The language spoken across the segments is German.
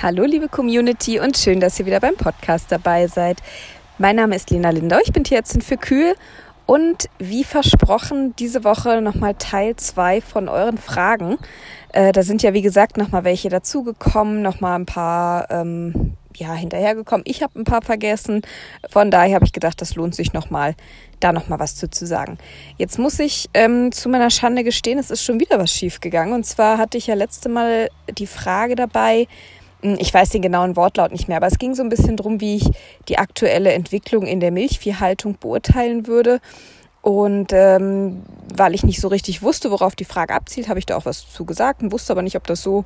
Hallo liebe Community und schön, dass ihr wieder beim Podcast dabei seid. Mein Name ist Lena Lindau, ich bin Tierärztin für Kühe und wie versprochen diese Woche nochmal Teil 2 von euren Fragen. Äh, da sind ja wie gesagt nochmal welche dazugekommen, nochmal ein paar ähm, ja, hinterhergekommen. Ich habe ein paar vergessen, von daher habe ich gedacht, das lohnt sich nochmal, da nochmal was zu, zu sagen. Jetzt muss ich ähm, zu meiner Schande gestehen, es ist schon wieder was schief gegangen und zwar hatte ich ja letzte Mal die Frage dabei, ich weiß den genauen Wortlaut nicht mehr, aber es ging so ein bisschen drum, wie ich die aktuelle Entwicklung in der Milchviehhaltung beurteilen würde. Und ähm, weil ich nicht so richtig wusste, worauf die Frage abzielt, habe ich da auch was zu gesagt und wusste aber nicht, ob das so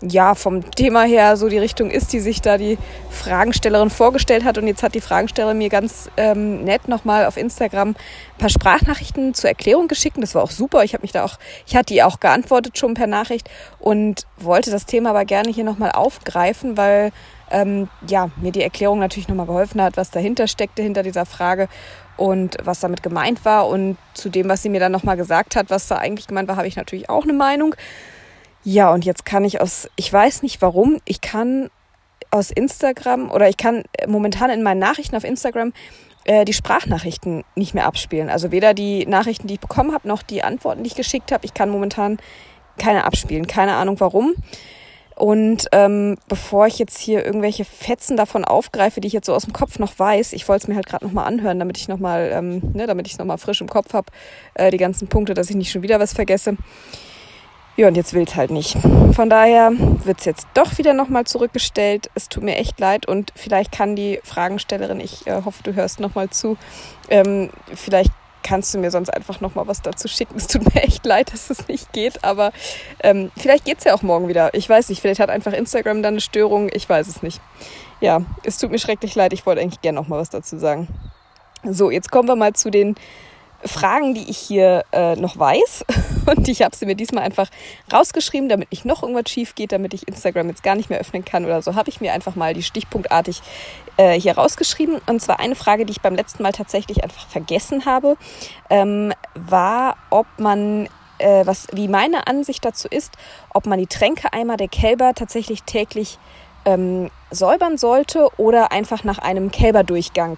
ja vom Thema her so die Richtung ist, die sich da die Fragenstellerin vorgestellt hat. Und jetzt hat die Fragestellerin mir ganz ähm, nett nochmal auf Instagram ein paar Sprachnachrichten zur Erklärung geschickt. Das war auch super. Ich habe mich da auch, ich hatte ihr auch geantwortet schon per Nachricht und wollte das Thema aber gerne hier nochmal aufgreifen, weil ähm, ja, mir die Erklärung natürlich nochmal geholfen hat, was dahinter steckte, hinter dieser Frage und was damit gemeint war. Und zu dem, was sie mir dann nochmal gesagt hat, was da eigentlich gemeint war, habe ich natürlich auch eine Meinung. Ja, und jetzt kann ich aus, ich weiß nicht warum, ich kann aus Instagram oder ich kann momentan in meinen Nachrichten auf Instagram äh, die Sprachnachrichten nicht mehr abspielen. Also weder die Nachrichten, die ich bekommen habe, noch die Antworten, die ich geschickt habe. Ich kann momentan keine abspielen. Keine Ahnung warum. Und ähm, bevor ich jetzt hier irgendwelche Fetzen davon aufgreife, die ich jetzt so aus dem Kopf noch weiß, ich wollte es mir halt gerade nochmal anhören, damit ich nochmal, ähm, ne, damit ich es nochmal frisch im Kopf habe, äh, die ganzen Punkte, dass ich nicht schon wieder was vergesse. Ja, und jetzt will es halt nicht. Von daher wird es jetzt doch wieder nochmal zurückgestellt. Es tut mir echt leid und vielleicht kann die Fragenstellerin, ich äh, hoffe, du hörst nochmal zu, ähm, vielleicht kannst du mir sonst einfach nochmal was dazu schicken. Es tut mir echt leid, dass es nicht geht, aber ähm, vielleicht es ja auch morgen wieder. Ich weiß nicht, vielleicht hat einfach Instagram dann eine Störung, ich weiß es nicht. Ja, es tut mir schrecklich leid, ich wollte eigentlich gerne nochmal was dazu sagen. So, jetzt kommen wir mal zu den Fragen, die ich hier äh, noch weiß. Und ich habe sie mir diesmal einfach rausgeschrieben, damit nicht noch irgendwas schief geht, damit ich Instagram jetzt gar nicht mehr öffnen kann oder so, habe ich mir einfach mal die stichpunktartig äh, hier rausgeschrieben. Und zwar eine Frage, die ich beim letzten Mal tatsächlich einfach vergessen habe, ähm, war, ob man äh, was, wie meine Ansicht dazu ist, ob man die Tränkeeimer der Kälber tatsächlich täglich ähm, säubern sollte oder einfach nach einem Kälberdurchgang.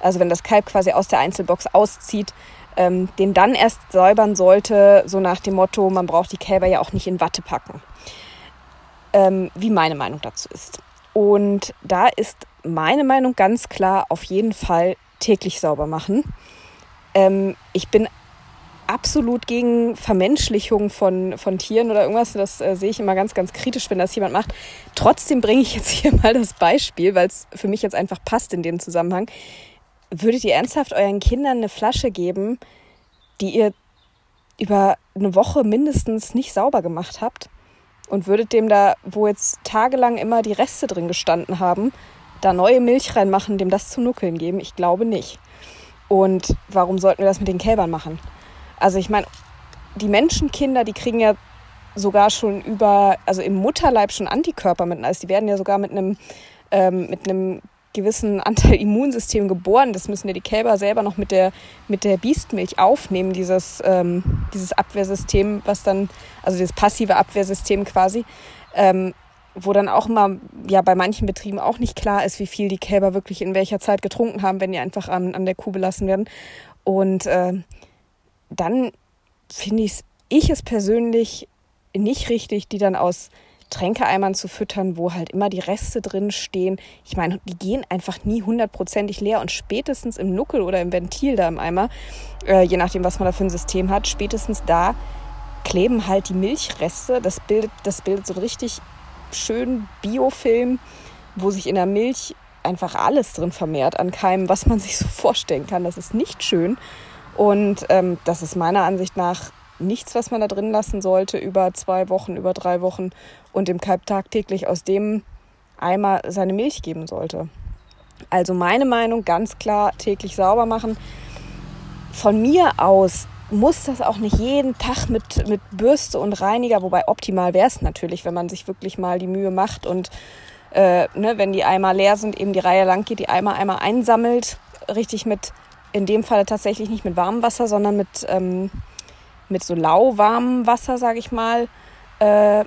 Also wenn das Kalb quasi aus der Einzelbox auszieht, ähm, den dann erst säubern sollte, so nach dem Motto, man braucht die Kälber ja auch nicht in Watte packen. Ähm, wie meine Meinung dazu ist. Und da ist meine Meinung ganz klar auf jeden Fall täglich sauber machen. Ähm, ich bin absolut gegen Vermenschlichung von, von Tieren oder irgendwas. Das äh, sehe ich immer ganz, ganz kritisch, wenn das jemand macht. Trotzdem bringe ich jetzt hier mal das Beispiel, weil es für mich jetzt einfach passt in dem Zusammenhang. Würdet ihr ernsthaft euren Kindern eine Flasche geben, die ihr über eine Woche mindestens nicht sauber gemacht habt? Und würdet dem da, wo jetzt tagelang immer die Reste drin gestanden haben, da neue Milch reinmachen, dem das zu nuckeln geben? Ich glaube nicht. Und warum sollten wir das mit den Kälbern machen? Also ich meine, die Menschenkinder, die kriegen ja sogar schon über, also im Mutterleib schon Antikörper mit, also die werden ja sogar mit einem, ähm, mit einem gewissen Anteil Immunsystem geboren. Das müssen ja die Kälber selber noch mit der, mit der Biestmilch aufnehmen, dieses, ähm, dieses Abwehrsystem, was dann, also dieses passive Abwehrsystem quasi, ähm, wo dann auch immer, ja, bei manchen Betrieben auch nicht klar ist, wie viel die Kälber wirklich in welcher Zeit getrunken haben, wenn die einfach an, an der Kuh belassen werden. Und äh, dann finde ich es persönlich nicht richtig, die dann aus Tränkeeimern zu füttern, wo halt immer die Reste drin stehen. Ich meine, die gehen einfach nie hundertprozentig leer und spätestens im Nuckel oder im Ventil da im Eimer, äh, je nachdem, was man da für ein System hat, spätestens da kleben halt die Milchreste. Das bildet, das bildet so einen richtig schönen Biofilm, wo sich in der Milch einfach alles drin vermehrt an Keimen, was man sich so vorstellen kann. Das ist nicht schön. Und ähm, das ist meiner Ansicht nach nichts, was man da drin lassen sollte über zwei Wochen, über drei Wochen und dem Kalb tagtäglich aus dem Eimer seine Milch geben sollte. Also meine Meinung ganz klar täglich sauber machen. Von mir aus muss das auch nicht jeden Tag mit, mit Bürste und Reiniger, wobei optimal wäre es natürlich, wenn man sich wirklich mal die Mühe macht und äh, ne, wenn die Eimer leer sind, eben die Reihe lang geht, die Eimer einmal einsammelt, richtig mit, in dem Fall tatsächlich nicht mit warmem Wasser, sondern mit ähm, mit so lauwarmem Wasser, sage ich mal, äh,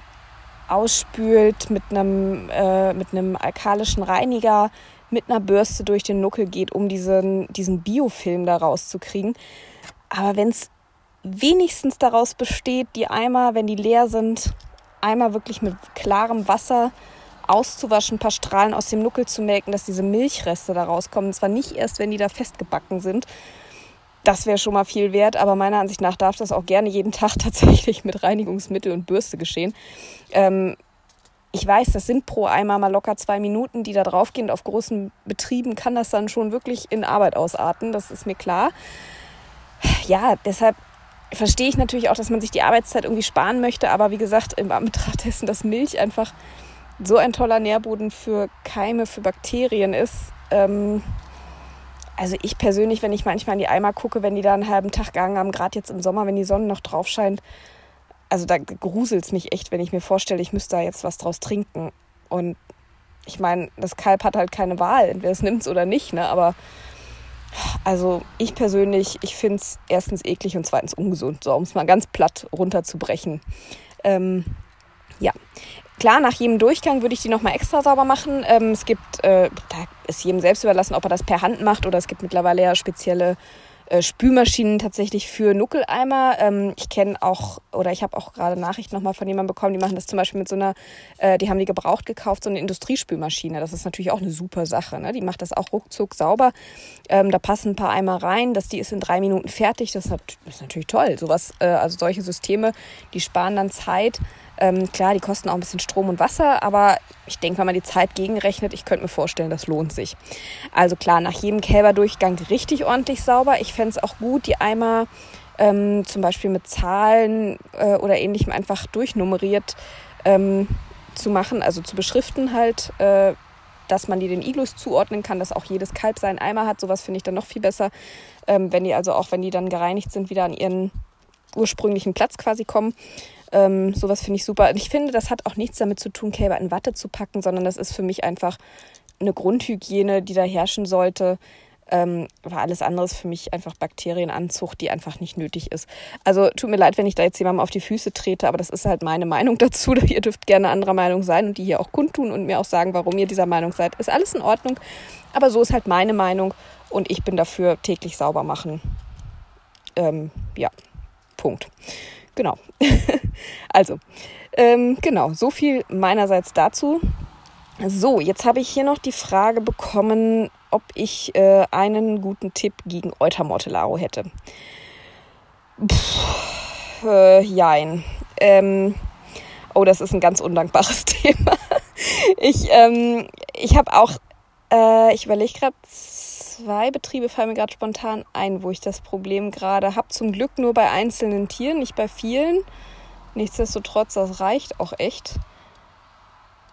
ausspült mit einem, äh, mit einem alkalischen Reiniger, mit einer Bürste durch den Nuckel geht, um diesen, diesen Biofilm da rauszukriegen. Aber wenn es wenigstens daraus besteht, die Eimer, wenn die leer sind, einmal wirklich mit klarem Wasser auszuwaschen, ein paar Strahlen aus dem Nuckel zu melken, dass diese Milchreste da rauskommen. Und zwar nicht erst, wenn die da festgebacken sind. Das wäre schon mal viel wert, aber meiner Ansicht nach darf das auch gerne jeden Tag tatsächlich mit Reinigungsmittel und Bürste geschehen. Ähm, ich weiß, das sind pro Eimer mal locker zwei Minuten, die da draufgehen. Auf großen Betrieben kann das dann schon wirklich in Arbeit ausarten, das ist mir klar. Ja, deshalb verstehe ich natürlich auch, dass man sich die Arbeitszeit irgendwie sparen möchte, aber wie gesagt, im Anbetracht dessen, dass Milch einfach so ein toller Nährboden für Keime, für Bakterien ist. Ähm, also ich persönlich, wenn ich manchmal in die Eimer gucke, wenn die da einen halben Tag gegangen haben, gerade jetzt im Sommer, wenn die Sonne noch drauf scheint, also da gruselt es mich echt, wenn ich mir vorstelle, ich müsste da jetzt was draus trinken. Und ich meine, das Kalb hat halt keine Wahl, entweder es nimmt es oder nicht, ne? Aber also ich persönlich, ich finde es erstens eklig und zweitens ungesund, so um es mal ganz platt runterzubrechen. Ähm, ja, Klar, nach jedem Durchgang würde ich die nochmal extra sauber machen. Ähm, es gibt, äh, da ist jedem selbst überlassen, ob er das per Hand macht oder es gibt mittlerweile ja spezielle äh, Spülmaschinen tatsächlich für Nuckeleimer. Ähm, ich kenne auch, oder ich habe auch gerade Nachrichten nochmal von jemandem bekommen, die machen das zum Beispiel mit so einer, äh, die haben die gebraucht gekauft, so eine Industriespülmaschine. Das ist natürlich auch eine super Sache. Ne? Die macht das auch ruckzuck sauber. Ähm, da passen ein paar Eimer rein, dass die ist in drei Minuten fertig. Das ist natürlich toll. Sowas, äh, also solche Systeme, die sparen dann Zeit. Ähm, klar, die kosten auch ein bisschen Strom und Wasser, aber ich denke, wenn man die Zeit gegenrechnet, ich könnte mir vorstellen, das lohnt sich. Also klar, nach jedem Kälberdurchgang richtig ordentlich sauber. Ich fände es auch gut, die Eimer ähm, zum Beispiel mit Zahlen äh, oder ähnlichem einfach durchnummeriert ähm, zu machen, also zu beschriften halt. Äh, dass man die den Iglus zuordnen kann, dass auch jedes Kalb seinen Eimer hat. Sowas finde ich dann noch viel besser, ähm, wenn die also auch, wenn die dann gereinigt sind, wieder an ihren ursprünglichen Platz quasi kommen. Ähm, sowas finde ich super. Und ich finde, das hat auch nichts damit zu tun, Kälber in Watte zu packen, sondern das ist für mich einfach eine Grundhygiene, die da herrschen sollte. Ähm, weil alles andere ist für mich einfach Bakterienanzucht, die einfach nicht nötig ist. Also tut mir leid, wenn ich da jetzt jemandem auf die Füße trete, aber das ist halt meine Meinung dazu. Ihr dürft gerne anderer Meinung sein und die hier auch kundtun und mir auch sagen, warum ihr dieser Meinung seid. Ist alles in Ordnung, aber so ist halt meine Meinung und ich bin dafür täglich sauber machen. Ähm, ja, Punkt. Genau. also, ähm, genau, so viel meinerseits dazu. So, jetzt habe ich hier noch die Frage bekommen, ob ich äh, einen guten Tipp gegen Eutermortellaro hätte. Puh, äh, jein. Ähm, oh, das ist ein ganz undankbares Thema. ich ähm, ich habe auch, äh, ich überlege gerade, zwei Betriebe fallen mir gerade spontan ein, wo ich das Problem gerade habe. Zum Glück nur bei einzelnen Tieren, nicht bei vielen. Nichtsdestotrotz, das reicht auch echt.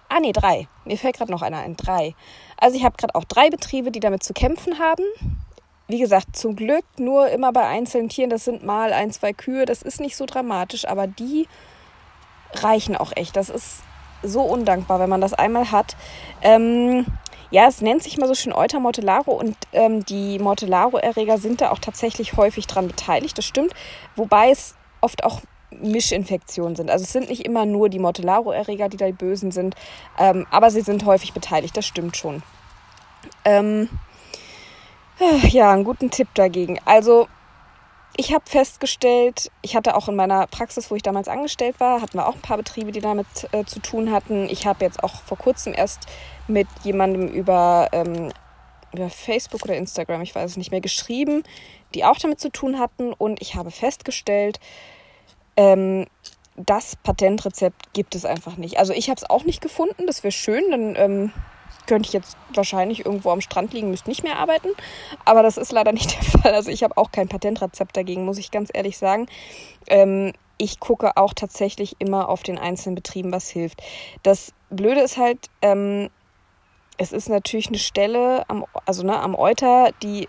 Ah, nee, drei. Mir fällt gerade noch einer ein. Drei. Also ich habe gerade auch drei Betriebe, die damit zu kämpfen haben. Wie gesagt, zum Glück nur immer bei einzelnen Tieren. Das sind mal ein, zwei Kühe. Das ist nicht so dramatisch, aber die reichen auch echt. Das ist so undankbar, wenn man das einmal hat. Ähm, ja, es nennt sich mal so schön Euter Mortellaro und ähm, die Mortellaro-Erreger sind da auch tatsächlich häufig dran beteiligt, das stimmt. Wobei es oft auch Mischinfektionen sind. Also es sind nicht immer nur die Mortellaro-Erreger, die da die Bösen sind, ähm, aber sie sind häufig beteiligt, das stimmt schon. Ähm, ja, einen guten Tipp dagegen. Also ich habe festgestellt, ich hatte auch in meiner Praxis, wo ich damals angestellt war, hatten wir auch ein paar Betriebe, die damit äh, zu tun hatten. Ich habe jetzt auch vor kurzem erst mit jemandem über, ähm, über Facebook oder Instagram, ich weiß es nicht mehr, geschrieben, die auch damit zu tun hatten. Und ich habe festgestellt, ähm, das Patentrezept gibt es einfach nicht. Also ich habe es auch nicht gefunden. Das wäre schön, dann ähm, könnte ich jetzt wahrscheinlich irgendwo am Strand liegen, müsste nicht mehr arbeiten. Aber das ist leider nicht der Fall. Also ich habe auch kein Patentrezept dagegen, muss ich ganz ehrlich sagen. Ähm, ich gucke auch tatsächlich immer auf den einzelnen Betrieben, was hilft. Das Blöde ist halt, ähm, es ist natürlich eine Stelle am, also ne, am Euter, die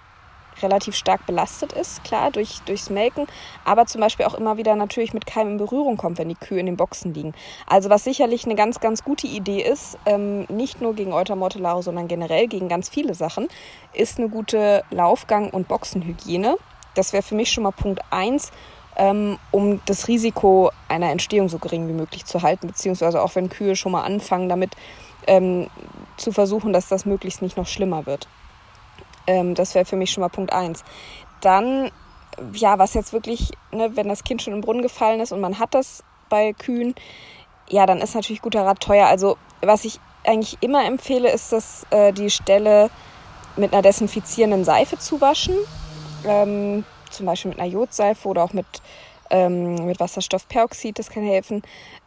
relativ stark belastet ist, klar, durch, durchs Melken, aber zum Beispiel auch immer wieder natürlich mit Keim in Berührung kommt, wenn die Kühe in den Boxen liegen. Also was sicherlich eine ganz, ganz gute Idee ist, ähm, nicht nur gegen Euter Mortellaro, sondern generell gegen ganz viele Sachen, ist eine gute Laufgang- und Boxenhygiene. Das wäre für mich schon mal Punkt 1 ähm, um das Risiko einer Entstehung so gering wie möglich zu halten, beziehungsweise auch wenn Kühe schon mal anfangen, damit ähm, zu versuchen, dass das möglichst nicht noch schlimmer wird. Ähm, das wäre für mich schon mal Punkt eins. Dann, ja, was jetzt wirklich, ne, wenn das Kind schon im Brunnen gefallen ist und man hat das bei Kühen, ja, dann ist natürlich guter Rat teuer. Also was ich eigentlich immer empfehle, ist, dass äh, die Stelle mit einer desinfizierenden Seife zu waschen. Ähm, zum Beispiel mit einer Jodseife oder auch mit, ähm, mit Wasserstoffperoxid, das kann helfen.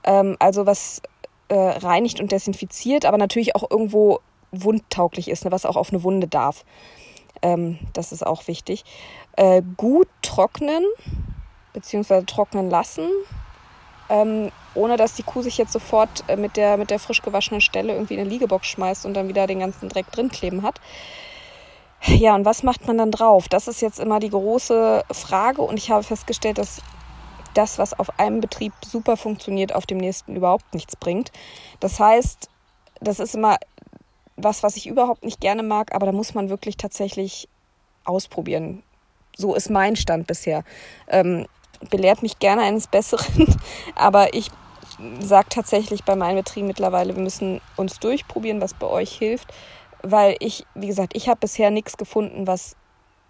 Ähm, also was äh, reinigt und desinfiziert, aber natürlich auch irgendwo wundtauglich ist, ne, was auch auf eine Wunde darf. Ähm, das ist auch wichtig. Äh, gut trocknen, beziehungsweise trocknen lassen, ähm, ohne dass die Kuh sich jetzt sofort äh, mit, der, mit der frisch gewaschenen Stelle irgendwie in eine Liegebox schmeißt und dann wieder den ganzen Dreck drin kleben hat. Ja, und was macht man dann drauf? Das ist jetzt immer die große Frage und ich habe festgestellt, dass das, was auf einem Betrieb super funktioniert, auf dem nächsten überhaupt nichts bringt. Das heißt, das ist immer was, was ich überhaupt nicht gerne mag, aber da muss man wirklich tatsächlich ausprobieren. So ist mein Stand bisher. Ähm, belehrt mich gerne eines Besseren, aber ich sage tatsächlich bei meinem Betrieb mittlerweile, wir müssen uns durchprobieren, was bei euch hilft, weil ich, wie gesagt, ich habe bisher nichts gefunden, was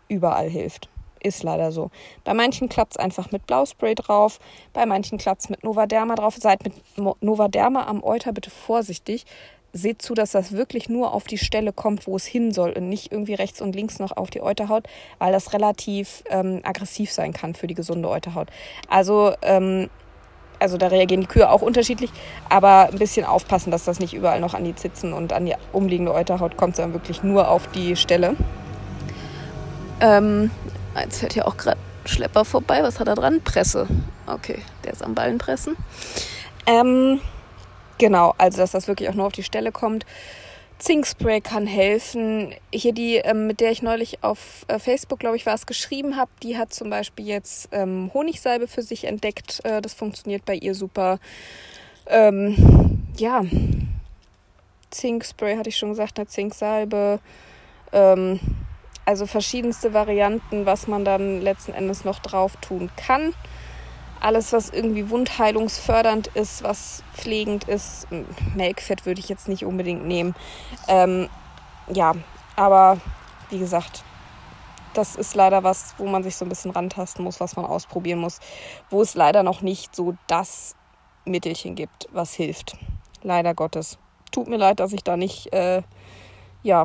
überall hilft. Ist leider so. Bei manchen klappt es einfach mit Blauspray drauf, bei manchen klappt es mit Novaderma drauf. Seid mit Novaderma am Euter bitte vorsichtig. Seht zu, dass das wirklich nur auf die Stelle kommt, wo es hin soll und nicht irgendwie rechts und links noch auf die Euterhaut, weil das relativ ähm, aggressiv sein kann für die gesunde Euterhaut. Also ähm, also da reagieren die Kühe auch unterschiedlich, aber ein bisschen aufpassen, dass das nicht überall noch an die Zitzen und an die umliegende Euterhaut kommt, sondern wirklich nur auf die Stelle. Ähm, jetzt fährt hier auch gerade Schlepper vorbei. Was hat er dran? Presse. Okay, der ist am Ballen pressen. Ähm, genau, also dass das wirklich auch nur auf die Stelle kommt. Zinkspray kann helfen. Hier die, ähm, mit der ich neulich auf äh, Facebook, glaube ich, war es geschrieben habe, die hat zum Beispiel jetzt ähm, Honigsalbe für sich entdeckt. Äh, das funktioniert bei ihr super. Ähm, ja, Zinkspray hatte ich schon gesagt, eine Zinksalbe. Ähm, also verschiedenste Varianten, was man dann letzten Endes noch drauf tun kann alles, was irgendwie wundheilungsfördernd ist, was pflegend ist. Melkfett würde ich jetzt nicht unbedingt nehmen. Ähm, ja, aber wie gesagt, das ist leider was, wo man sich so ein bisschen rantasten muss, was man ausprobieren muss, wo es leider noch nicht so das Mittelchen gibt, was hilft. Leider Gottes. Tut mir leid, dass ich da nicht, äh, ja,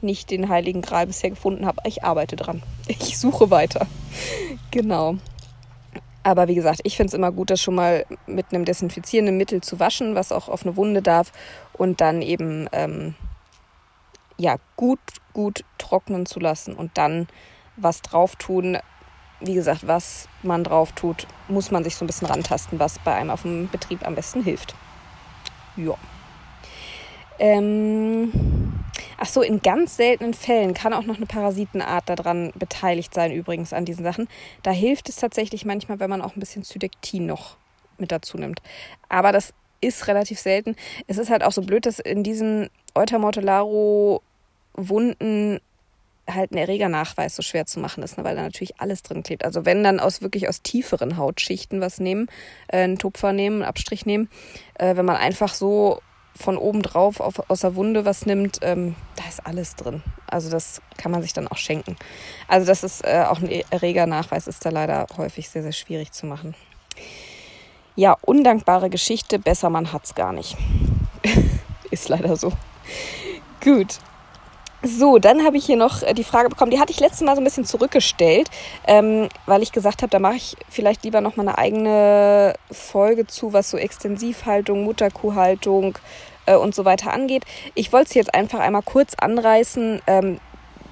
nicht den Heiligen Gral bisher gefunden habe. Ich arbeite dran. Ich suche weiter. genau. Aber wie gesagt, ich finde es immer gut, das schon mal mit einem desinfizierenden Mittel zu waschen, was auch auf eine Wunde darf und dann eben ähm, ja gut, gut trocknen zu lassen und dann was drauf tun. Wie gesagt, was man drauf tut, muss man sich so ein bisschen rantasten, was bei einem auf dem Betrieb am besten hilft. Ja. Ähm, Ach so, in ganz seltenen Fällen kann auch noch eine Parasitenart daran beteiligt sein, übrigens an diesen Sachen. Da hilft es tatsächlich manchmal, wenn man auch ein bisschen Zydektin noch mit dazu nimmt. Aber das ist relativ selten. Es ist halt auch so blöd, dass in diesen Eutermortellaro-Wunden halt ein Erregernachweis so schwer zu machen ist, ne, weil da natürlich alles drin klebt. Also wenn dann aus wirklich aus tieferen Hautschichten was nehmen, äh, einen Tupfer nehmen, einen Abstrich nehmen, äh, wenn man einfach so von oben drauf auf, aus der Wunde was nimmt, ähm, da ist alles drin. Also das kann man sich dann auch schenken. Also das ist äh, auch ein Erregernachweis, ist da leider häufig sehr, sehr schwierig zu machen. Ja, undankbare Geschichte, besser man hat's gar nicht. ist leider so. Gut. So, dann habe ich hier noch äh, die Frage bekommen, die hatte ich letztes Mal so ein bisschen zurückgestellt, ähm, weil ich gesagt habe, da mache ich vielleicht lieber noch mal eine eigene Folge zu, was so Extensivhaltung, Mutterkuhhaltung äh, und so weiter angeht. Ich wollte es jetzt einfach einmal kurz anreißen. Ähm,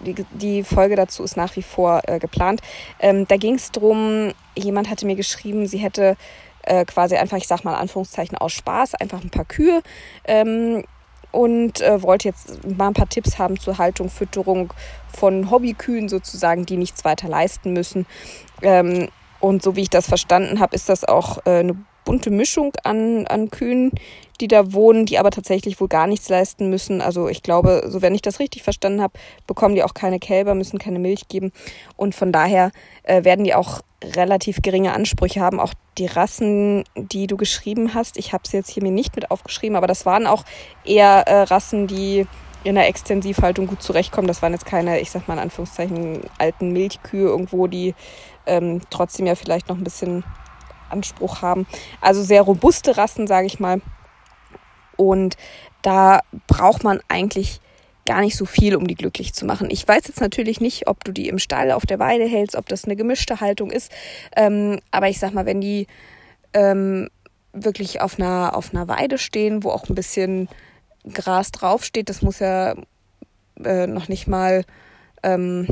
die, die, Folge dazu ist nach wie vor äh, geplant. Ähm, da ging es darum, jemand hatte mir geschrieben, sie hätte äh, quasi einfach, ich sag mal Anführungszeichen aus Spaß, einfach ein paar Kühe ähm, und äh, wollte jetzt mal ein paar Tipps haben zur Haltung, Fütterung von Hobbykühen sozusagen, die nichts weiter leisten müssen. Ähm, und so wie ich das verstanden habe, ist das auch äh, eine bunte Mischung an, an Kühen, die da wohnen, die aber tatsächlich wohl gar nichts leisten müssen. Also ich glaube, so wenn ich das richtig verstanden habe, bekommen die auch keine Kälber, müssen keine Milch geben. Und von daher äh, werden die auch relativ geringe Ansprüche haben. Auch die Rassen, die du geschrieben hast, ich habe sie jetzt hier mir nicht mit aufgeschrieben, aber das waren auch eher äh, Rassen, die in der Extensivhaltung gut zurechtkommen. Das waren jetzt keine, ich sag mal in Anführungszeichen, alten Milchkühe irgendwo, die ähm, trotzdem ja vielleicht noch ein bisschen Anspruch haben. Also sehr robuste Rassen, sage ich mal. Und da braucht man eigentlich gar nicht so viel, um die glücklich zu machen. Ich weiß jetzt natürlich nicht, ob du die im Stall auf der Weide hältst, ob das eine gemischte Haltung ist. Ähm, aber ich sag mal, wenn die ähm, wirklich auf einer, auf einer Weide stehen, wo auch ein bisschen Gras draufsteht, das muss ja äh, noch nicht mal, ähm,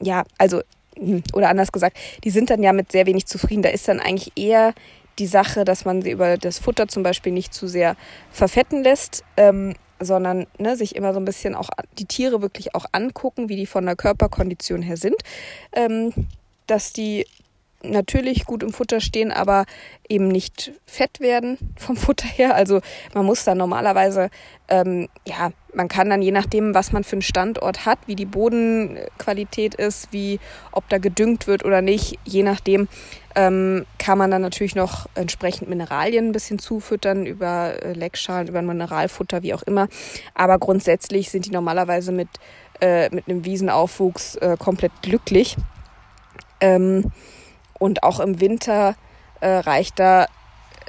ja, also, hm, oder anders gesagt, die sind dann ja mit sehr wenig zufrieden. Da ist dann eigentlich eher die Sache, dass man sie über das Futter zum Beispiel nicht zu sehr verfetten lässt, ähm, sondern ne, sich immer so ein bisschen auch die Tiere wirklich auch angucken, wie die von der Körperkondition her sind, ähm, dass die natürlich gut im Futter stehen, aber eben nicht fett werden vom Futter her. Also man muss dann normalerweise, ähm, ja, man kann dann je nachdem, was man für einen Standort hat, wie die Bodenqualität ist, wie ob da gedüngt wird oder nicht, je nachdem ähm, kann man dann natürlich noch entsprechend Mineralien ein bisschen zufüttern über äh, Leckschalen, über Mineralfutter, wie auch immer. Aber grundsätzlich sind die normalerweise mit, äh, mit einem Wiesenaufwuchs äh, komplett glücklich. Ähm, und auch im Winter äh, reicht da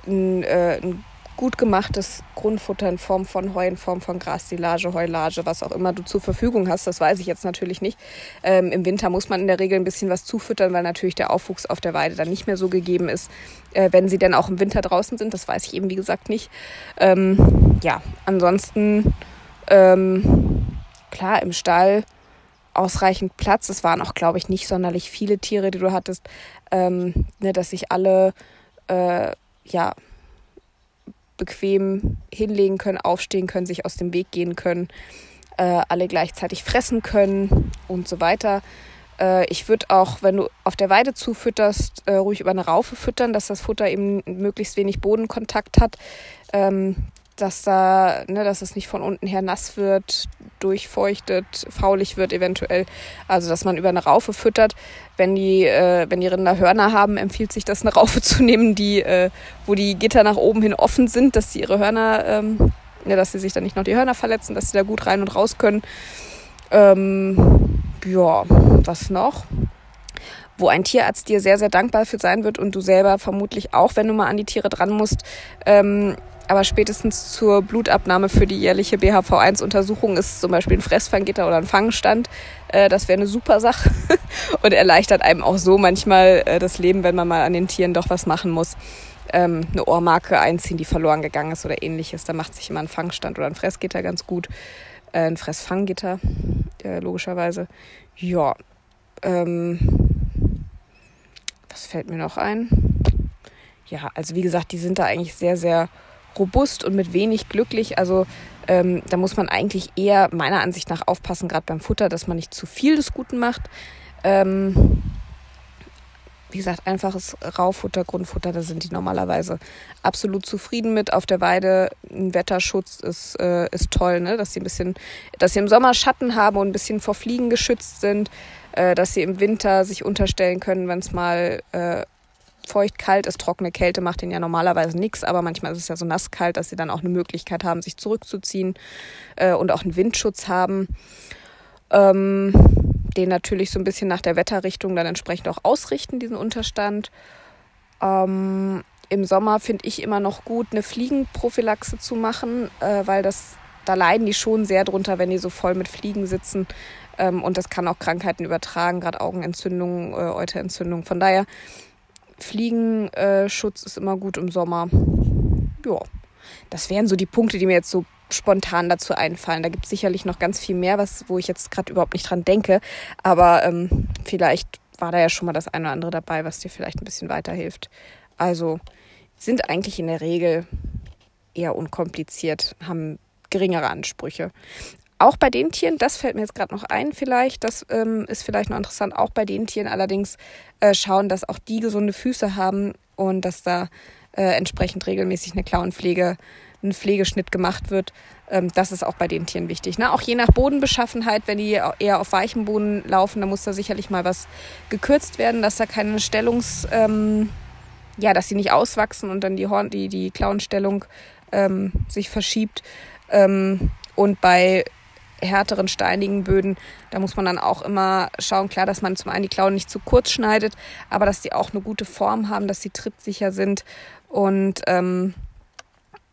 ein, äh, ein gut gemachtes Grundfutter in Form von Heu, in Form von Grassilage, Heulage, was auch immer du zur Verfügung hast. Das weiß ich jetzt natürlich nicht. Ähm, Im Winter muss man in der Regel ein bisschen was zufüttern, weil natürlich der Aufwuchs auf der Weide dann nicht mehr so gegeben ist, äh, wenn sie denn auch im Winter draußen sind. Das weiß ich eben, wie gesagt, nicht. Ähm, ja, ansonsten, ähm, klar, im Stall ausreichend Platz. Es waren auch, glaube ich, nicht sonderlich viele Tiere, die du hattest, ähm, ne, dass sich alle äh, ja bequem hinlegen können, aufstehen können, sich aus dem Weg gehen können, äh, alle gleichzeitig fressen können und so weiter. Äh, ich würde auch, wenn du auf der Weide zufütterst, äh, ruhig über eine Raufe füttern, dass das Futter eben möglichst wenig Bodenkontakt hat. Ähm, dass da, ne, dass es nicht von unten her nass wird, durchfeuchtet, faulig wird eventuell. Also dass man über eine Raufe füttert. Wenn die, äh, wenn die Rinder Hörner haben, empfiehlt sich das, eine Raufe zu nehmen, die, äh, wo die Gitter nach oben hin offen sind, dass sie ihre Hörner, ähm, ne, dass sie sich dann nicht noch die Hörner verletzen, dass sie da gut rein und raus können. Ähm, ja, was noch? Wo ein Tierarzt dir sehr, sehr dankbar für sein wird und du selber vermutlich auch, wenn du mal an die Tiere dran musst, ähm, aber spätestens zur Blutabnahme für die jährliche BHV1-Untersuchung ist zum Beispiel ein Fressfanggitter oder ein Fangstand. Äh, das wäre eine super Sache und erleichtert einem auch so manchmal äh, das Leben, wenn man mal an den Tieren doch was machen muss. Ähm, eine Ohrmarke einziehen, die verloren gegangen ist oder ähnliches. Da macht sich immer ein Fangstand oder ein Fressgitter ganz gut. Äh, ein Fressfanggitter, logischerweise. Ja. Ähm, was fällt mir noch ein? Ja, also wie gesagt, die sind da eigentlich sehr, sehr robust und mit wenig glücklich. Also ähm, da muss man eigentlich eher meiner Ansicht nach aufpassen, gerade beim Futter, dass man nicht zu viel des Guten macht. Ähm, wie gesagt, einfaches Raufutter, Grundfutter, da sind die normalerweise absolut zufrieden mit. Auf der Weide ein Wetterschutz ist, äh, ist toll, ne? dass sie ein bisschen, dass sie im Sommer Schatten haben und ein bisschen vor Fliegen geschützt sind, äh, dass sie im Winter sich unterstellen können, wenn es mal äh, feucht kalt ist. Trockene Kälte macht ihnen ja normalerweise nichts, aber manchmal ist es ja so nass kalt, dass sie dann auch eine Möglichkeit haben, sich zurückzuziehen äh, und auch einen Windschutz haben. Ähm, den natürlich so ein bisschen nach der Wetterrichtung dann entsprechend auch ausrichten, diesen Unterstand. Ähm, Im Sommer finde ich immer noch gut, eine Fliegenprophylaxe zu machen, äh, weil das, da leiden die schon sehr drunter, wenn die so voll mit Fliegen sitzen. Ähm, und das kann auch Krankheiten übertragen, gerade Augenentzündungen, äh, Euterentzündungen. Von daher Fliegenschutz ist immer gut im Sommer. Ja, das wären so die Punkte, die mir jetzt so spontan dazu einfallen. Da gibt es sicherlich noch ganz viel mehr, was, wo ich jetzt gerade überhaupt nicht dran denke. Aber ähm, vielleicht war da ja schon mal das eine oder andere dabei, was dir vielleicht ein bisschen weiterhilft. Also sind eigentlich in der Regel eher unkompliziert, haben geringere Ansprüche. Auch bei den Tieren, das fällt mir jetzt gerade noch ein, vielleicht, das ähm, ist vielleicht noch interessant, auch bei den Tieren allerdings äh, schauen, dass auch die gesunde Füße haben, und dass da äh, entsprechend regelmäßig eine Klauenpflege, ein Pflegeschnitt gemacht wird. Ähm, das ist auch bei den Tieren wichtig. Ne? Auch je nach Bodenbeschaffenheit, wenn die eher auf weichem Boden laufen, dann muss da sicherlich mal was gekürzt werden, dass da keine Stellungs, ähm, ja, dass sie nicht auswachsen und dann die Horn, die, die Klauenstellung ähm, sich verschiebt. Ähm, und bei härteren, steinigen Böden, da muss man dann auch immer schauen, klar, dass man zum einen die Klauen nicht zu kurz schneidet, aber dass die auch eine gute Form haben, dass sie trittsicher sind und ähm,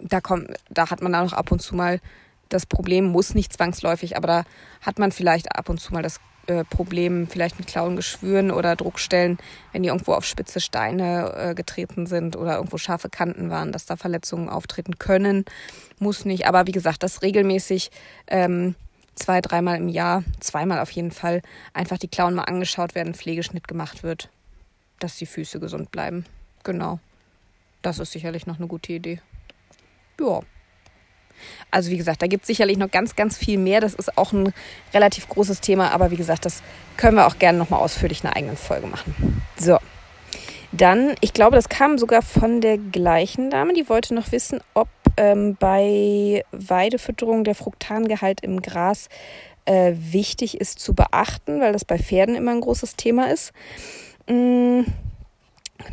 da kommt, da hat man dann auch ab und zu mal das Problem, muss nicht zwangsläufig, aber da hat man vielleicht ab und zu mal das äh, Problem, vielleicht mit Klauengeschwüren oder Druckstellen, wenn die irgendwo auf spitze Steine äh, getreten sind oder irgendwo scharfe Kanten waren, dass da Verletzungen auftreten können. Muss nicht, aber wie gesagt, das regelmäßig ähm, zwei, dreimal im Jahr, zweimal auf jeden Fall, einfach die Klauen mal angeschaut werden, Pflegeschnitt gemacht wird, dass die Füße gesund bleiben. Genau. Das ist sicherlich noch eine gute Idee. Ja. Also wie gesagt, da gibt es sicherlich noch ganz, ganz viel mehr. Das ist auch ein relativ großes Thema, aber wie gesagt, das können wir auch gerne nochmal ausführlich in einer eigenen Folge machen. So. Dann, ich glaube, das kam sogar von der gleichen Dame, die wollte noch wissen, ob ähm, bei Weidefütterung der Fruktangehalt im Gras äh, wichtig ist zu beachten, weil das bei Pferden immer ein großes Thema ist. Mm,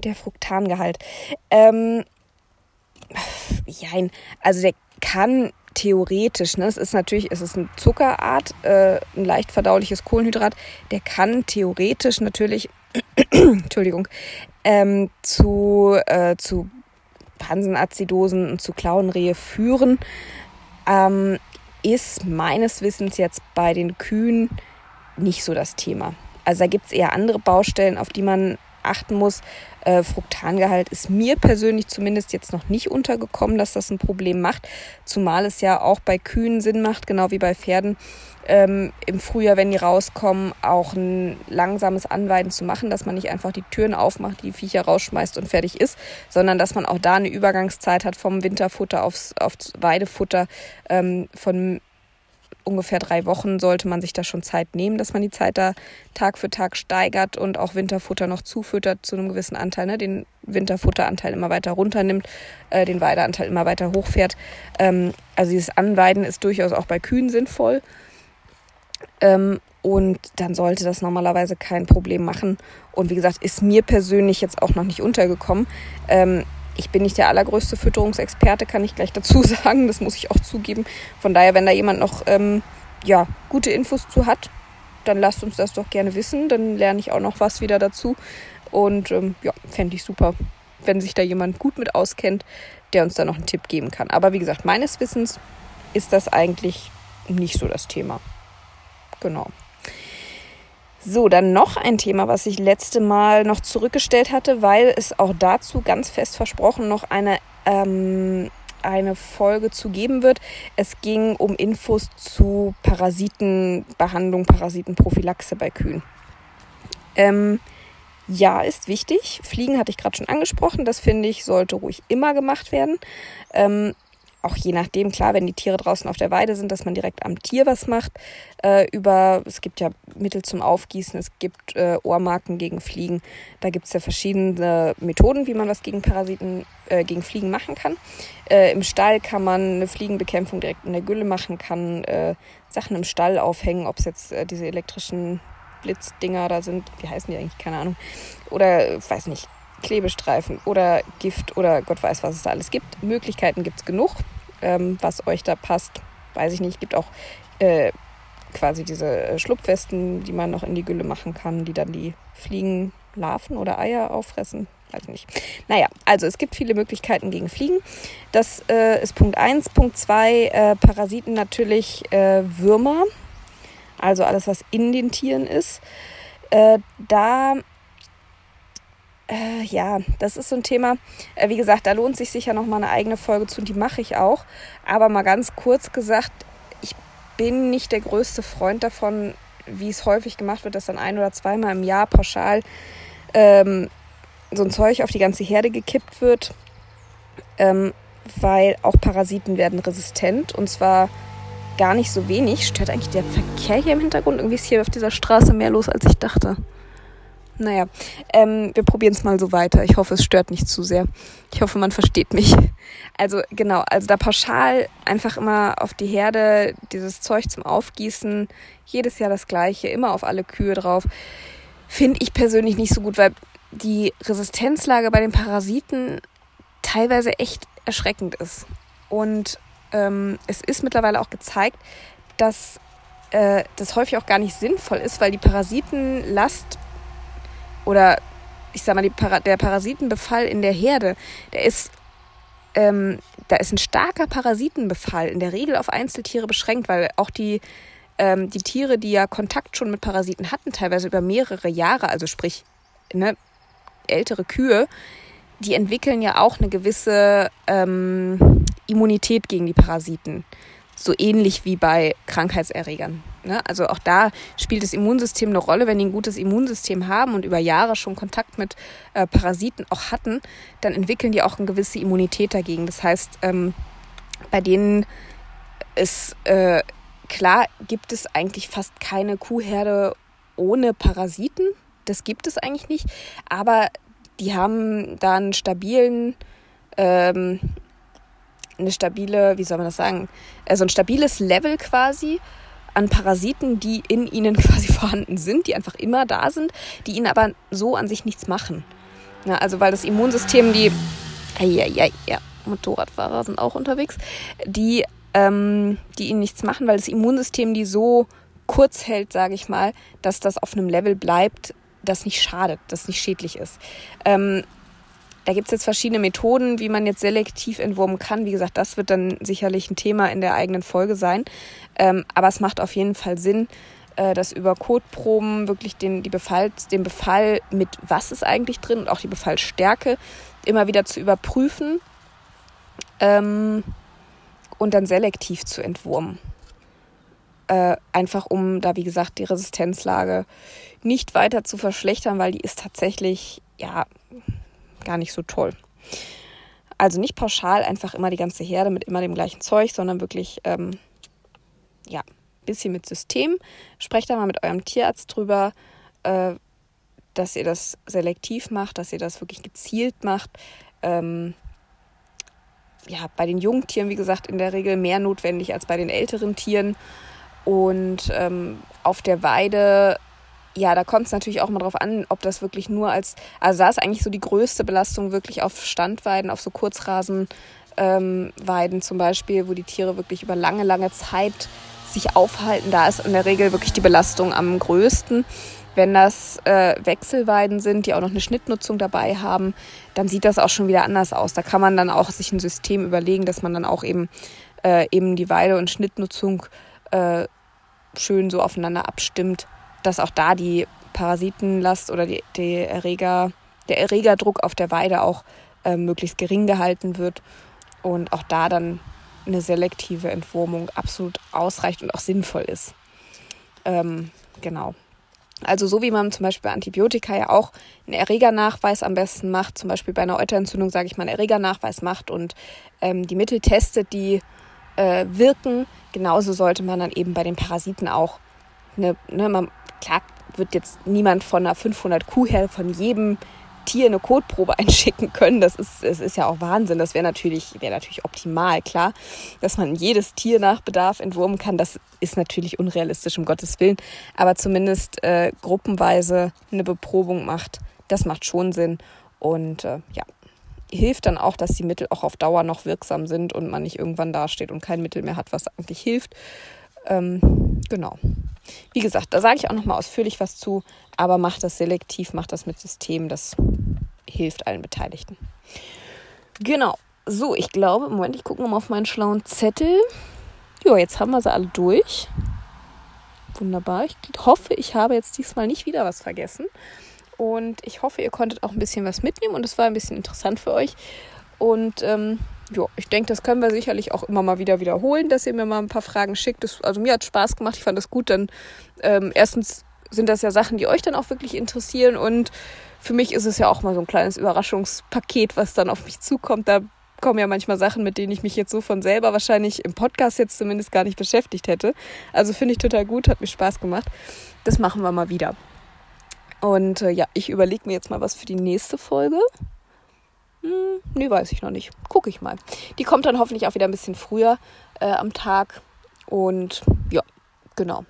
der Fruktangehalt. Ähm, jein, also der kann theoretisch, ne, es ist natürlich, es ist eine Zuckerart, äh, ein leicht verdauliches Kohlenhydrat, der kann theoretisch natürlich, Entschuldigung, ähm, zu, äh, zu Pansenazidosen und zu Klauenrehe führen, ähm, ist meines Wissens jetzt bei den Kühen nicht so das Thema. Also da gibt es eher andere Baustellen, auf die man achten muss. Äh, Fruktangehalt ist mir persönlich zumindest jetzt noch nicht untergekommen, dass das ein Problem macht. Zumal es ja auch bei Kühen Sinn macht, genau wie bei Pferden, ähm, im Frühjahr, wenn die rauskommen, auch ein langsames Anweiden zu machen, dass man nicht einfach die Türen aufmacht, die Viecher rausschmeißt und fertig ist, sondern dass man auch da eine Übergangszeit hat vom Winterfutter aufs, aufs Weidefutter, ähm, von ungefähr drei Wochen sollte man sich da schon Zeit nehmen, dass man die Zeit da Tag für Tag steigert und auch Winterfutter noch zufüttert zu einem gewissen Anteil, ne? den Winterfutteranteil immer weiter runternimmt, äh, den Weideanteil immer weiter hochfährt. Ähm, also dieses Anweiden ist durchaus auch bei Kühen sinnvoll. Ähm, und dann sollte das normalerweise kein Problem machen. Und wie gesagt, ist mir persönlich jetzt auch noch nicht untergekommen. Ähm, ich bin nicht der allergrößte Fütterungsexperte, kann ich gleich dazu sagen. Das muss ich auch zugeben. Von daher, wenn da jemand noch ähm, ja, gute Infos zu hat, dann lasst uns das doch gerne wissen. Dann lerne ich auch noch was wieder dazu. Und ähm, ja, fände ich super, wenn sich da jemand gut mit auskennt, der uns da noch einen Tipp geben kann. Aber wie gesagt, meines Wissens ist das eigentlich nicht so das Thema. Genau. So, dann noch ein Thema, was ich letzte Mal noch zurückgestellt hatte, weil es auch dazu ganz fest versprochen noch eine, ähm, eine Folge zu geben wird. Es ging um Infos zu Parasitenbehandlung, Parasitenprophylaxe bei Kühen. Ähm, ja, ist wichtig. Fliegen hatte ich gerade schon angesprochen. Das finde ich, sollte ruhig immer gemacht werden. Ähm, auch je nachdem, klar, wenn die Tiere draußen auf der Weide sind, dass man direkt am Tier was macht. Äh, über, es gibt ja Mittel zum Aufgießen, es gibt äh, Ohrmarken gegen Fliegen. Da gibt es ja verschiedene Methoden, wie man was gegen Parasiten, äh, gegen Fliegen machen kann. Äh, Im Stall kann man eine Fliegenbekämpfung direkt in der Gülle machen, kann äh, Sachen im Stall aufhängen, ob es jetzt äh, diese elektrischen Blitzdinger da sind, wie heißen die eigentlich, keine Ahnung. Oder, weiß nicht, Klebestreifen oder Gift oder Gott weiß, was es da alles gibt. Möglichkeiten gibt es genug. Ähm, was euch da passt, weiß ich nicht. Gibt auch äh, quasi diese äh, Schlupfwesten, die man noch in die Gülle machen kann, die dann die Fliegen, Larven oder Eier auffressen. Weiß nicht. Naja, also es gibt viele Möglichkeiten gegen Fliegen. Das äh, ist Punkt 1. Punkt 2, äh, Parasiten natürlich äh, Würmer. Also alles, was in den Tieren ist. Äh, da äh, ja, das ist so ein Thema. Äh, wie gesagt, da lohnt sich sicher noch mal eine eigene Folge zu die mache ich auch. Aber mal ganz kurz gesagt, ich bin nicht der größte Freund davon, wie es häufig gemacht wird, dass dann ein oder zweimal im Jahr pauschal ähm, so ein Zeug auf die ganze Herde gekippt wird, ähm, weil auch Parasiten werden resistent und zwar gar nicht so wenig. Stört eigentlich der Verkehr hier im Hintergrund? Irgendwie ist hier auf dieser Straße mehr los, als ich dachte. Naja, ähm, wir probieren es mal so weiter. Ich hoffe, es stört nicht zu sehr. Ich hoffe, man versteht mich. Also genau, also da pauschal einfach immer auf die Herde dieses Zeug zum Aufgießen, jedes Jahr das gleiche, immer auf alle Kühe drauf, finde ich persönlich nicht so gut, weil die Resistenzlage bei den Parasiten teilweise echt erschreckend ist. Und ähm, es ist mittlerweile auch gezeigt, dass äh, das häufig auch gar nicht sinnvoll ist, weil die Parasitenlast oder ich sag mal, Para der Parasitenbefall in der Herde, der ist, ähm, da ist ein starker Parasitenbefall in der Regel auf Einzeltiere beschränkt, weil auch die, ähm, die Tiere, die ja Kontakt schon mit Parasiten hatten, teilweise über mehrere Jahre, also sprich ne, ältere Kühe, die entwickeln ja auch eine gewisse ähm, Immunität gegen die Parasiten so ähnlich wie bei Krankheitserregern. Ne? Also auch da spielt das Immunsystem eine Rolle. Wenn die ein gutes Immunsystem haben und über Jahre schon Kontakt mit äh, Parasiten auch hatten, dann entwickeln die auch eine gewisse Immunität dagegen. Das heißt, ähm, bei denen ist äh, klar, gibt es eigentlich fast keine Kuhherde ohne Parasiten. Das gibt es eigentlich nicht. Aber die haben da einen stabilen ähm, eine stabile, wie soll man das sagen, also ein stabiles Level quasi an Parasiten, die in ihnen quasi vorhanden sind, die einfach immer da sind, die ihnen aber so an sich nichts machen. Na, also weil das Immunsystem, die, ja, ja, ja, Motorradfahrer sind auch unterwegs, die, ähm, die ihnen nichts machen, weil das Immunsystem die so kurz hält, sage ich mal, dass das auf einem Level bleibt, das nicht schadet, das nicht schädlich ist. Ähm, da gibt es jetzt verschiedene Methoden, wie man jetzt selektiv entwurmen kann. Wie gesagt, das wird dann sicherlich ein Thema in der eigenen Folge sein. Ähm, aber es macht auf jeden Fall Sinn, äh, das über Kotproben wirklich den, die Befall, den Befall mit was ist eigentlich drin und auch die Befallstärke immer wieder zu überprüfen ähm, und dann selektiv zu entwurmen. Äh, einfach um da, wie gesagt, die Resistenzlage nicht weiter zu verschlechtern, weil die ist tatsächlich, ja, gar nicht so toll. Also nicht pauschal einfach immer die ganze Herde mit immer dem gleichen Zeug, sondern wirklich, ähm, ja, ein bisschen mit System. Sprecht da mal mit eurem Tierarzt drüber, äh, dass ihr das selektiv macht, dass ihr das wirklich gezielt macht. Ähm, ja, bei den jungen Tieren, wie gesagt, in der Regel mehr notwendig als bei den älteren Tieren. Und ähm, auf der Weide ja, da kommt es natürlich auch mal drauf an, ob das wirklich nur als, also da ist eigentlich so die größte Belastung wirklich auf Standweiden, auf so Kurzrasenweiden ähm, zum Beispiel, wo die Tiere wirklich über lange, lange Zeit sich aufhalten. Da ist in der Regel wirklich die Belastung am größten. Wenn das äh, Wechselweiden sind, die auch noch eine Schnittnutzung dabei haben, dann sieht das auch schon wieder anders aus. Da kann man dann auch sich ein System überlegen, dass man dann auch eben, äh, eben die Weide- und Schnittnutzung äh, schön so aufeinander abstimmt dass auch da die Parasitenlast oder die, die Erreger, der Erregerdruck auf der Weide auch äh, möglichst gering gehalten wird und auch da dann eine selektive Entwurmung absolut ausreicht und auch sinnvoll ist. Ähm, genau. Also so wie man zum Beispiel bei Antibiotika ja auch einen Erregernachweis am besten macht, zum Beispiel bei einer Euterentzündung, sage ich mal, einen Erregernachweis macht und ähm, die Mittel testet, die äh, wirken, genauso sollte man dann eben bei den Parasiten auch eine, ne, man, klar wird jetzt niemand von einer 500 Kuh her von jedem Tier eine Kotprobe einschicken können. Das ist, das ist ja auch Wahnsinn. Das wäre natürlich, wäre natürlich optimal, klar. Dass man jedes Tier nach Bedarf entwurmen kann, das ist natürlich unrealistisch, um Gottes Willen. Aber zumindest äh, gruppenweise eine Beprobung macht, das macht schon Sinn. Und äh, ja, hilft dann auch, dass die Mittel auch auf Dauer noch wirksam sind und man nicht irgendwann dasteht und kein Mittel mehr hat, was eigentlich hilft. Ähm, genau. Wie gesagt, da sage ich auch nochmal ausführlich was zu, aber macht das selektiv, macht das mit System, das hilft allen Beteiligten. Genau. So, ich glaube, Moment, ich gucke nochmal auf meinen schlauen Zettel. Ja, jetzt haben wir sie alle durch. Wunderbar. Ich hoffe, ich habe jetzt diesmal nicht wieder was vergessen. Und ich hoffe, ihr konntet auch ein bisschen was mitnehmen und es war ein bisschen interessant für euch. Und ähm, ja, ich denke, das können wir sicherlich auch immer mal wieder wiederholen, dass ihr mir mal ein paar Fragen schickt. Das, also mir hat Spaß gemacht, ich fand das gut. Dann ähm, erstens sind das ja Sachen, die euch dann auch wirklich interessieren und für mich ist es ja auch mal so ein kleines Überraschungspaket, was dann auf mich zukommt. Da kommen ja manchmal Sachen, mit denen ich mich jetzt so von selber wahrscheinlich im Podcast jetzt zumindest gar nicht beschäftigt hätte. Also finde ich total gut, hat mir Spaß gemacht. Das machen wir mal wieder. Und äh, ja, ich überlege mir jetzt mal was für die nächste Folge. Hm, nee, weiß ich noch nicht. Gucke ich mal. Die kommt dann hoffentlich auch wieder ein bisschen früher äh, am Tag. Und ja, genau.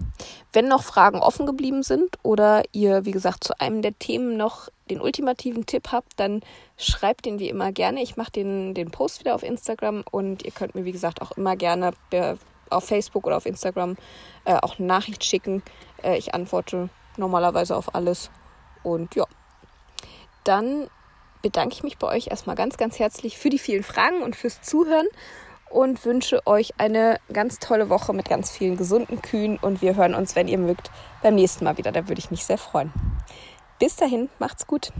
Wenn noch Fragen offen geblieben sind oder ihr, wie gesagt, zu einem der Themen noch den ultimativen Tipp habt, dann schreibt den wie immer gerne. Ich mache den, den Post wieder auf Instagram und ihr könnt mir, wie gesagt, auch immer gerne auf Facebook oder auf Instagram äh, auch eine Nachricht schicken. Äh, ich antworte normalerweise auf alles. Und ja, dann bedanke ich mich bei euch erstmal ganz, ganz herzlich für die vielen Fragen und fürs Zuhören und wünsche euch eine ganz tolle Woche mit ganz vielen gesunden Kühen und wir hören uns, wenn ihr mögt, beim nächsten Mal wieder. Da würde ich mich sehr freuen. Bis dahin, macht's gut.